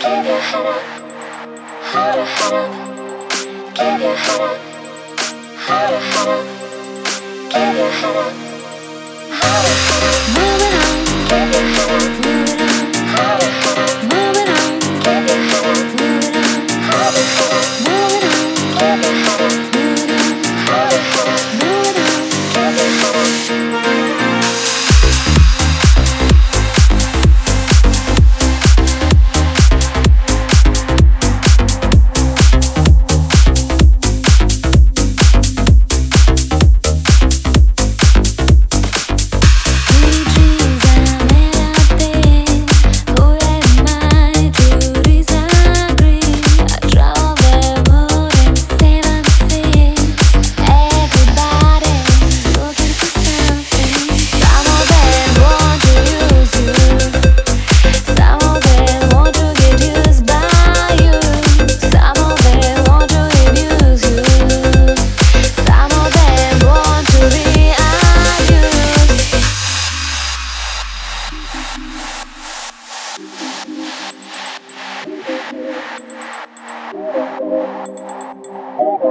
Give your head up, hold your head up. Give your head up, hold your head up. Give your head up, hold your head up. over.